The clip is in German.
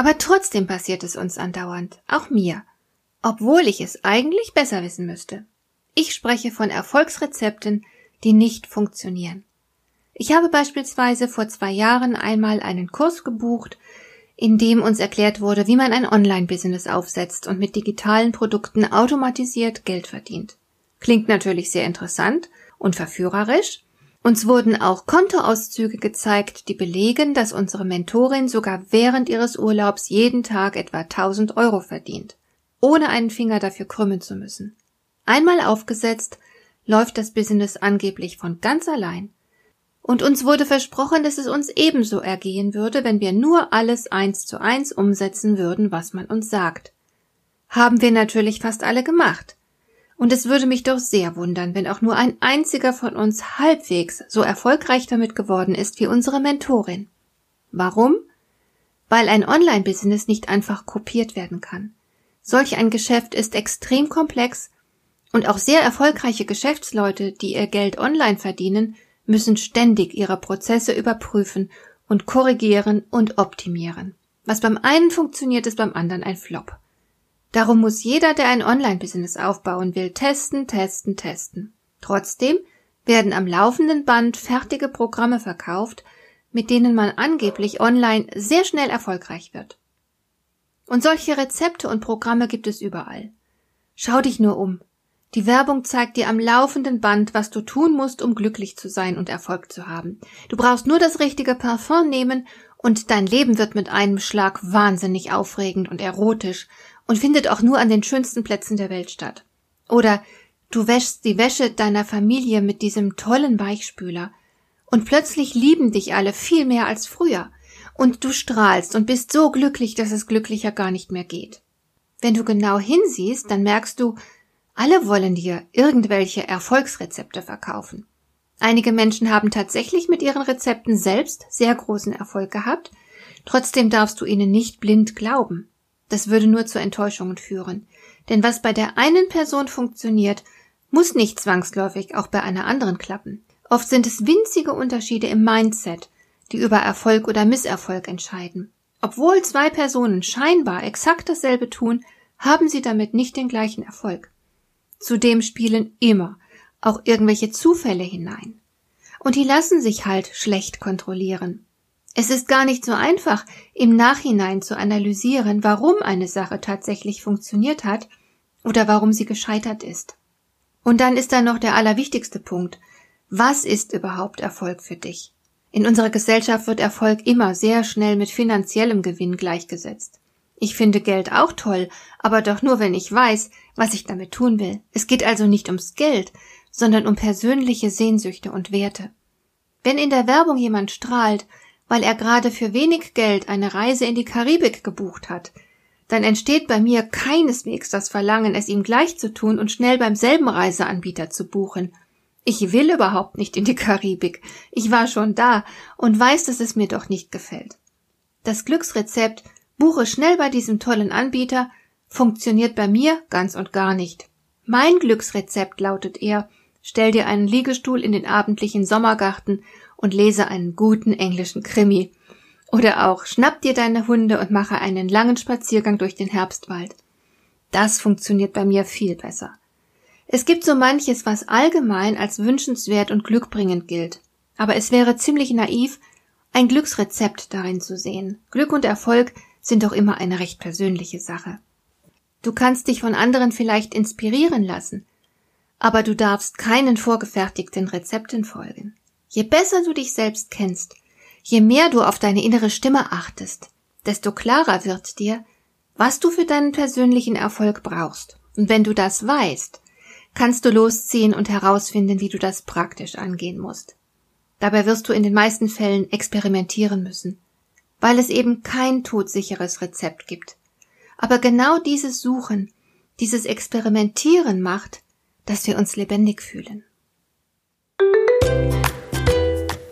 Aber trotzdem passiert es uns andauernd, auch mir, obwohl ich es eigentlich besser wissen müsste. Ich spreche von Erfolgsrezepten, die nicht funktionieren. Ich habe beispielsweise vor zwei Jahren einmal einen Kurs gebucht, in dem uns erklärt wurde, wie man ein Online-Business aufsetzt und mit digitalen Produkten automatisiert Geld verdient. Klingt natürlich sehr interessant und verführerisch, uns wurden auch Kontoauszüge gezeigt, die belegen, dass unsere Mentorin sogar während ihres Urlaubs jeden Tag etwa 1000 Euro verdient, ohne einen Finger dafür krümmen zu müssen. Einmal aufgesetzt, läuft das Business angeblich von ganz allein. Und uns wurde versprochen, dass es uns ebenso ergehen würde, wenn wir nur alles eins zu eins umsetzen würden, was man uns sagt. Haben wir natürlich fast alle gemacht. Und es würde mich doch sehr wundern, wenn auch nur ein einziger von uns halbwegs so erfolgreich damit geworden ist wie unsere Mentorin. Warum? Weil ein Online-Business nicht einfach kopiert werden kann. Solch ein Geschäft ist extrem komplex und auch sehr erfolgreiche Geschäftsleute, die ihr Geld online verdienen, müssen ständig ihre Prozesse überprüfen und korrigieren und optimieren. Was beim einen funktioniert, ist beim anderen ein Flop. Darum muss jeder, der ein Online-Business aufbauen will, testen, testen, testen. Trotzdem werden am laufenden Band fertige Programme verkauft, mit denen man angeblich online sehr schnell erfolgreich wird. Und solche Rezepte und Programme gibt es überall. Schau dich nur um. Die Werbung zeigt dir am laufenden Band, was du tun musst, um glücklich zu sein und Erfolg zu haben. Du brauchst nur das richtige Parfum nehmen und dein Leben wird mit einem Schlag wahnsinnig aufregend und erotisch und findet auch nur an den schönsten Plätzen der Welt statt. Oder du wäschst die Wäsche deiner Familie mit diesem tollen Weichspüler und plötzlich lieben dich alle viel mehr als früher und du strahlst und bist so glücklich, dass es glücklicher gar nicht mehr geht. Wenn du genau hinsiehst, dann merkst du, alle wollen dir irgendwelche Erfolgsrezepte verkaufen. Einige Menschen haben tatsächlich mit ihren Rezepten selbst sehr großen Erfolg gehabt, trotzdem darfst du ihnen nicht blind glauben. Das würde nur zu Enttäuschungen führen. Denn was bei der einen Person funktioniert, muss nicht zwangsläufig auch bei einer anderen klappen. Oft sind es winzige Unterschiede im Mindset, die über Erfolg oder Misserfolg entscheiden. Obwohl zwei Personen scheinbar exakt dasselbe tun, haben sie damit nicht den gleichen Erfolg. Zudem spielen immer auch irgendwelche Zufälle hinein. Und die lassen sich halt schlecht kontrollieren. Es ist gar nicht so einfach, im Nachhinein zu analysieren, warum eine Sache tatsächlich funktioniert hat oder warum sie gescheitert ist. Und dann ist da noch der allerwichtigste Punkt. Was ist überhaupt Erfolg für dich? In unserer Gesellschaft wird Erfolg immer sehr schnell mit finanziellem Gewinn gleichgesetzt. Ich finde Geld auch toll, aber doch nur, wenn ich weiß, was ich damit tun will. Es geht also nicht ums Geld, sondern um persönliche Sehnsüchte und Werte. Wenn in der Werbung jemand strahlt, weil er gerade für wenig Geld eine Reise in die Karibik gebucht hat, dann entsteht bei mir keineswegs das Verlangen, es ihm gleich zu tun und schnell beim selben Reiseanbieter zu buchen. Ich will überhaupt nicht in die Karibik. Ich war schon da und weiß, dass es mir doch nicht gefällt. Das Glücksrezept buche schnell bei diesem tollen Anbieter funktioniert bei mir ganz und gar nicht. Mein Glücksrezept lautet eher, stell dir einen Liegestuhl in den abendlichen Sommergarten und lese einen guten englischen Krimi. Oder auch schnapp dir deine Hunde und mache einen langen Spaziergang durch den Herbstwald. Das funktioniert bei mir viel besser. Es gibt so manches, was allgemein als wünschenswert und glückbringend gilt. Aber es wäre ziemlich naiv, ein Glücksrezept darin zu sehen. Glück und Erfolg sind doch immer eine recht persönliche Sache. Du kannst dich von anderen vielleicht inspirieren lassen, aber du darfst keinen vorgefertigten Rezepten folgen. Je besser du dich selbst kennst, je mehr du auf deine innere Stimme achtest, desto klarer wird dir, was du für deinen persönlichen Erfolg brauchst. Und wenn du das weißt, kannst du losziehen und herausfinden, wie du das praktisch angehen musst. Dabei wirst du in den meisten Fällen experimentieren müssen, weil es eben kein todsicheres Rezept gibt. Aber genau dieses Suchen, dieses Experimentieren macht, dass wir uns lebendig fühlen.